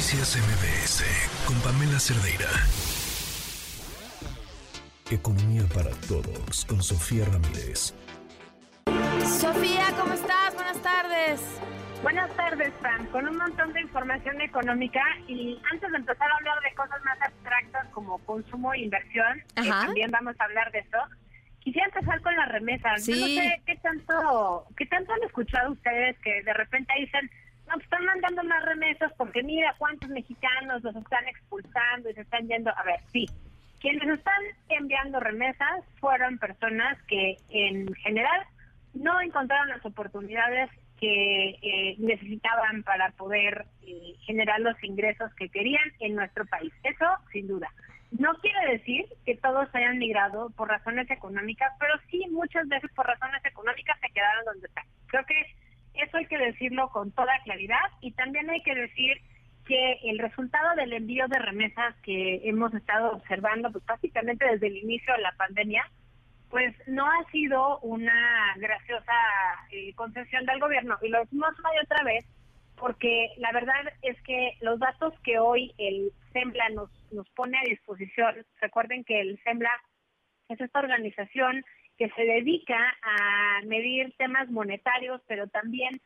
Noticias MBS con Pamela Cerdeira. Economía para todos con Sofía Ramírez. Sofía, ¿cómo estás? Buenas tardes. Buenas tardes, Fran. Con un montón de información económica y antes de empezar a hablar de cosas más abstractas como consumo e inversión, que también vamos a hablar de eso, quisiera empezar con las remesas. no sé qué tanto, qué tanto han escuchado ustedes que de repente dicen, no, pues están mandando más remesas porque mira cuántos mexicanos los están expulsando y se están yendo. A ver, sí, quienes están enviando remesas fueron personas que en general no encontraron las oportunidades que eh, necesitaban para poder eh, generar los ingresos que querían en nuestro país. Eso, sin duda. No quiere decir que todos hayan migrado por razones económicas, pero sí muchas veces por razones económicas se quedaron donde están. Creo que hay que decirlo con toda claridad y también hay que decir que el resultado del envío de remesas que hemos estado observando, pues básicamente desde el inicio de la pandemia, pues no ha sido una graciosa eh, concesión del gobierno. Y lo decimos una y otra vez porque la verdad es que los datos que hoy el SEMBLA nos, nos pone a disposición, recuerden que el SEMBLA es esta organización que se dedica a medir temas monetarios, pero también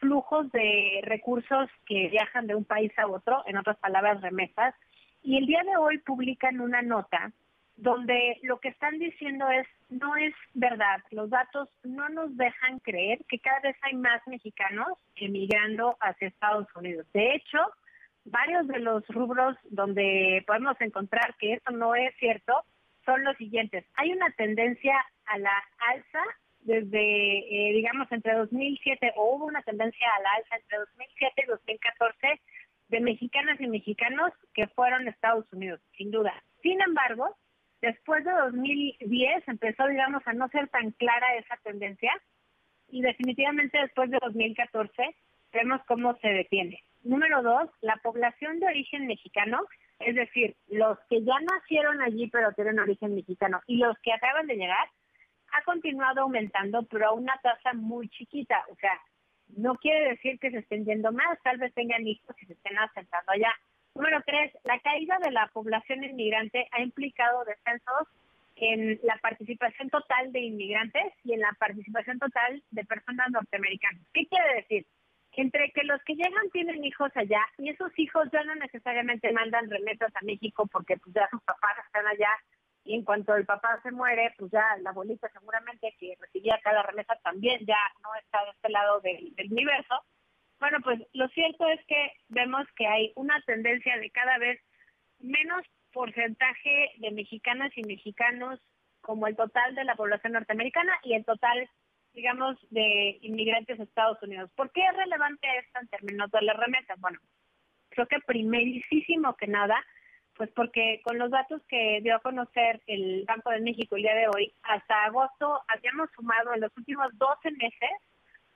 flujos de recursos que viajan de un país a otro, en otras palabras, remesas. Y el día de hoy publican una nota donde lo que están diciendo es, no es verdad, los datos no nos dejan creer que cada vez hay más mexicanos emigrando hacia Estados Unidos. De hecho, varios de los rubros donde podemos encontrar que eso no es cierto son los siguientes. Hay una tendencia a la alza desde, eh, digamos, entre 2007, o hubo una tendencia a la alza entre 2007 y 2014 de mexicanas y mexicanos que fueron a Estados Unidos, sin duda. Sin embargo, Después de 2010 empezó, digamos, a no ser tan clara esa tendencia y definitivamente después de 2014 vemos cómo se detiene. Número dos, la población de origen mexicano, es decir, los que ya nacieron allí pero tienen origen mexicano y los que acaban de llegar, ha continuado aumentando, pero a una tasa muy chiquita. O sea, no quiere decir que se estén yendo más, tal vez tengan hijos y se estén asentando allá. Número tres, la caída de la población inmigrante ha implicado descensos en la participación total de inmigrantes y en la participación total de personas norteamericanas. ¿Qué quiere decir? Entre que los que llegan tienen hijos allá y esos hijos ya no necesariamente mandan remesas a México porque pues ya sus papás están allá en cuanto el papá se muere, pues ya la abuelita seguramente que recibía cada remesa también ya no está de este lado del universo bueno, pues lo cierto es que vemos que hay una tendencia de cada vez menos porcentaje de mexicanas y mexicanos como el total de la población norteamericana y el total, digamos, de inmigrantes a Estados Unidos. ¿Por qué es relevante esto en términos de las remesas? Bueno, creo que primerísimo que nada, pues porque con los datos que dio a conocer el Banco de México el día de hoy, hasta agosto habíamos sumado en los últimos 12 meses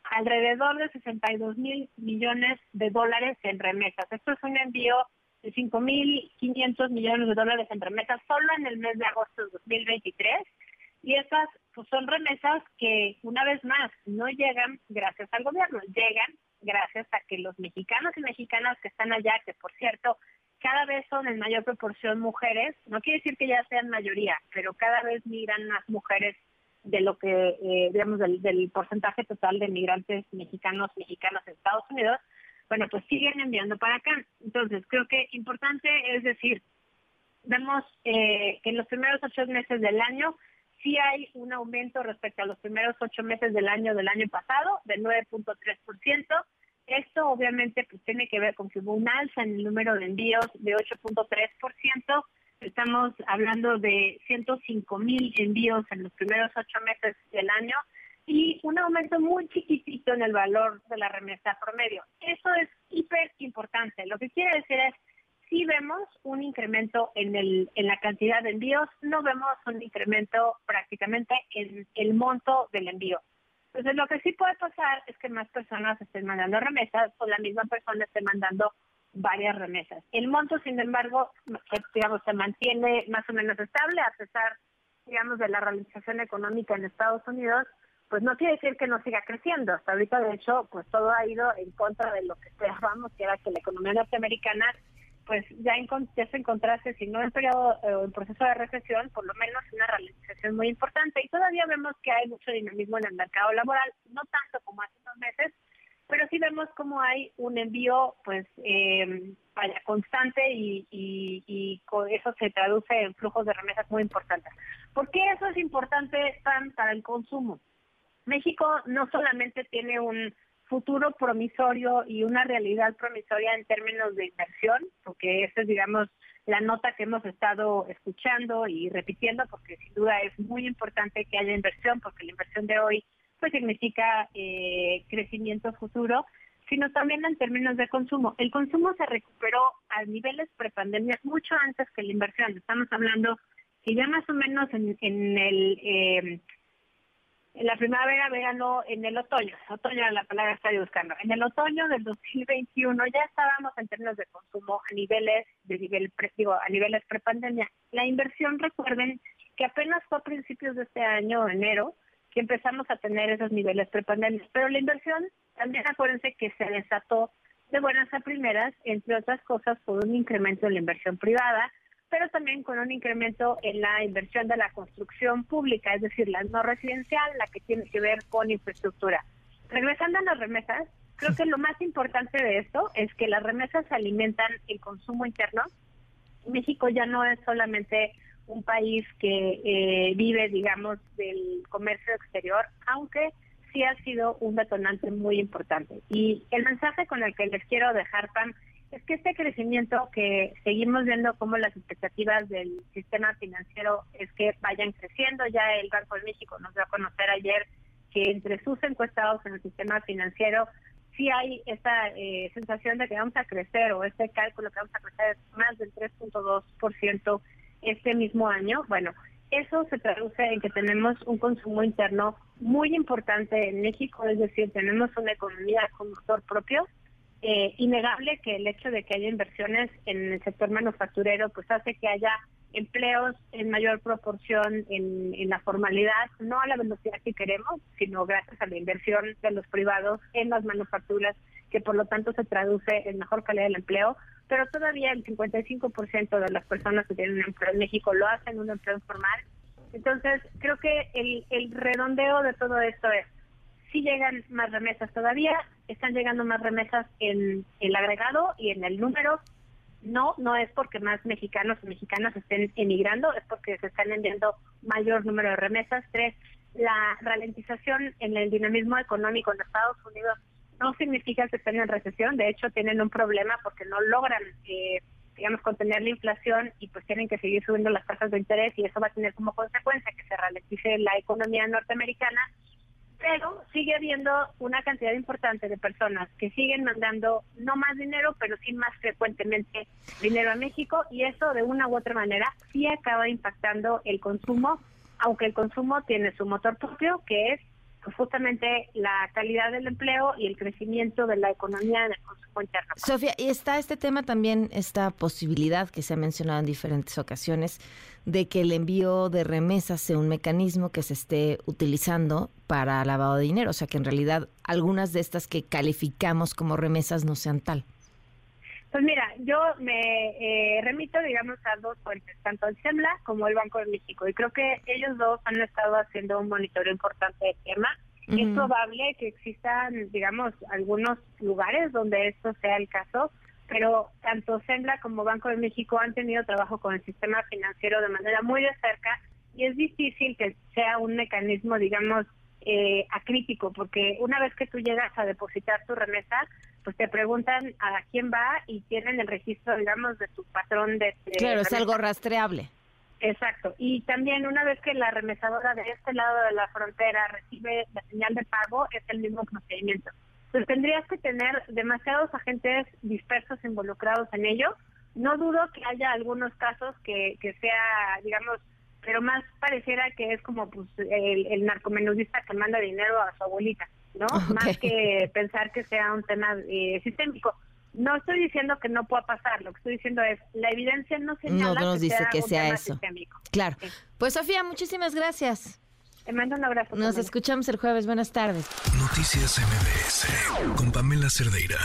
alrededor de 62 mil millones de dólares en remesas. Esto es un envío de 5.500 millones de dólares en remesas solo en el mes de agosto de 2023. Y esas pues, son remesas que, una vez más, no llegan gracias al gobierno, llegan gracias a que los mexicanos y mexicanas que están allá, que por cierto, cada vez son en mayor proporción mujeres, no quiere decir que ya sean mayoría, pero cada vez migran más mujeres de lo que, eh, digamos, del, porcentaje total de migrantes mexicanos, mexicanos en Estados Unidos, bueno, pues siguen enviando para acá. Entonces, creo que importante es decir, vemos eh, que en los primeros ocho meses del año sí hay un aumento respecto a los primeros ocho meses del año del año pasado, de 9.3%. Esto obviamente pues, tiene que ver con que hubo un alza en el número de envíos de 8.3%, Estamos hablando de 105 mil envíos en los primeros ocho meses del año y un aumento muy chiquitito en el valor de la remesa promedio. Eso es hiper importante. Lo que quiere decir es, si vemos un incremento en, el, en la cantidad de envíos, no vemos un incremento prácticamente en el monto del envío. Entonces, lo que sí puede pasar es que más personas estén mandando remesas o la misma persona esté mandando varias remesas. El monto, sin embargo, digamos, se mantiene más o menos estable a pesar, digamos, de la realización económica en Estados Unidos, pues no quiere decir que no siga creciendo. Hasta ahorita, de hecho, pues todo ha ido en contra de lo que esperábamos, que era que la economía norteamericana pues ya, ya se encontrase, si no en periodo en proceso de recesión, por lo menos una ralentización muy importante. Y todavía vemos que hay mucho dinamismo en el mercado laboral, no tanto como hace unos meses, pero sí vemos como hay un envío, pues, eh, vaya, constante y, y, con eso se traduce en flujos de remesas muy importantes. ¿Por qué eso es importante para el consumo? México no solamente tiene un futuro promisorio y una realidad promisoria en términos de inversión, porque esa es, digamos, la nota que hemos estado escuchando y repitiendo, porque sin duda es muy importante que haya inversión, porque la inversión de hoy pues significa eh, crecimiento futuro, sino también en términos de consumo. El consumo se recuperó a niveles prepandemia mucho antes que la inversión. Estamos hablando que ya más o menos en, en el eh, en la primavera, verano, en el otoño, otoño la palabra estoy buscando, en el otoño del 2021 ya estábamos en términos de consumo a niveles de nivel digo, a niveles prepandemia. La inversión, recuerden que apenas fue a principios de este año, enero, que empezamos a tener esos niveles prepandemia. Pero la inversión, también acuérdense que se desató de buenas a primeras, entre otras cosas, por un incremento en la inversión privada, pero también con un incremento en la inversión de la construcción pública, es decir, la no residencial, la que tiene que ver con infraestructura. Regresando a las remesas, creo que lo más importante de esto es que las remesas alimentan el consumo interno. México ya no es solamente un país que eh, vive, digamos, del comercio exterior, aunque sí ha sido un detonante muy importante. Y el mensaje con el que les quiero dejar, Pam, es que este crecimiento que seguimos viendo como las expectativas del sistema financiero es que vayan creciendo, ya el Banco de México nos dio a conocer ayer que entre sus encuestados en el sistema financiero sí hay esta eh, sensación de que vamos a crecer o este cálculo que vamos a crecer más del 3.2% este mismo año. Bueno, eso se traduce en que tenemos un consumo interno muy importante en México, es decir, tenemos una economía con motor propio eh, innegable que el hecho de que haya inversiones en el sector manufacturero pues hace que haya empleos en mayor proporción en, en, la formalidad, no a la velocidad que queremos, sino gracias a la inversión de los privados en las manufacturas, que por lo tanto se traduce en mejor calidad del empleo, pero todavía el 55% de las personas que tienen un empleo en México lo hacen un empleo informal. Entonces, creo que el, el redondeo de todo esto es, si llegan más remesas todavía, están llegando más remesas en el agregado y en el número. No, no es porque más mexicanos y mexicanas estén emigrando, es porque se están enviando mayor número de remesas. Tres, la ralentización en el dinamismo económico en Estados Unidos no significa que estén en recesión, de hecho tienen un problema porque no logran, eh, digamos, contener la inflación y pues tienen que seguir subiendo las tasas de interés y eso va a tener como consecuencia que se ralentice la economía norteamericana pero sigue habiendo una cantidad importante de personas que siguen mandando no más dinero, pero sí más frecuentemente dinero a México y eso de una u otra manera sí acaba impactando el consumo, aunque el consumo tiene su motor propio, que es justamente la calidad del empleo y el crecimiento de la economía del consumo interno. Sofía, y está este tema también, esta posibilidad que se ha mencionado en diferentes ocasiones de que el envío de remesas sea un mecanismo que se esté utilizando para lavado de dinero, o sea que en realidad algunas de estas que calificamos como remesas no sean tal. Pues mira, yo me eh, remito, digamos, a dos fuentes, tanto el CEMLA como el Banco de México, y creo que ellos dos han estado haciendo un monitoreo importante del tema. Es probable que existan, digamos, algunos lugares donde esto sea el caso, pero tanto CEMLA como Banco de México han tenido trabajo con el sistema financiero de manera muy de cerca y es difícil que sea un mecanismo, digamos, eh, acrítico, porque una vez que tú llegas a depositar tu remesa, pues te preguntan a quién va y tienen el registro, digamos, de tu patrón de... claro, es algo rastreable. Exacto. Y también una vez que la remesadora de este lado de la frontera recibe la señal de pago, es el mismo procedimiento. Entonces tendrías que tener demasiados agentes dispersos involucrados en ello. No dudo que haya algunos casos que, que sea, digamos, pero más pareciera que es como pues el, el narcomenudista que manda dinero a su abuelita. ¿No? Más que pensar que sea un tema eh, sistémico. No estoy diciendo que no pueda pasar, lo que estoy diciendo es, la evidencia no señala no nos que dice sea que un sea tema eso. Sistémico. Claro. Pues Sofía, muchísimas gracias. Te mando un abrazo. Nos escuchamos el jueves. Buenas tardes. Noticias MBS con Pamela Cerdeira.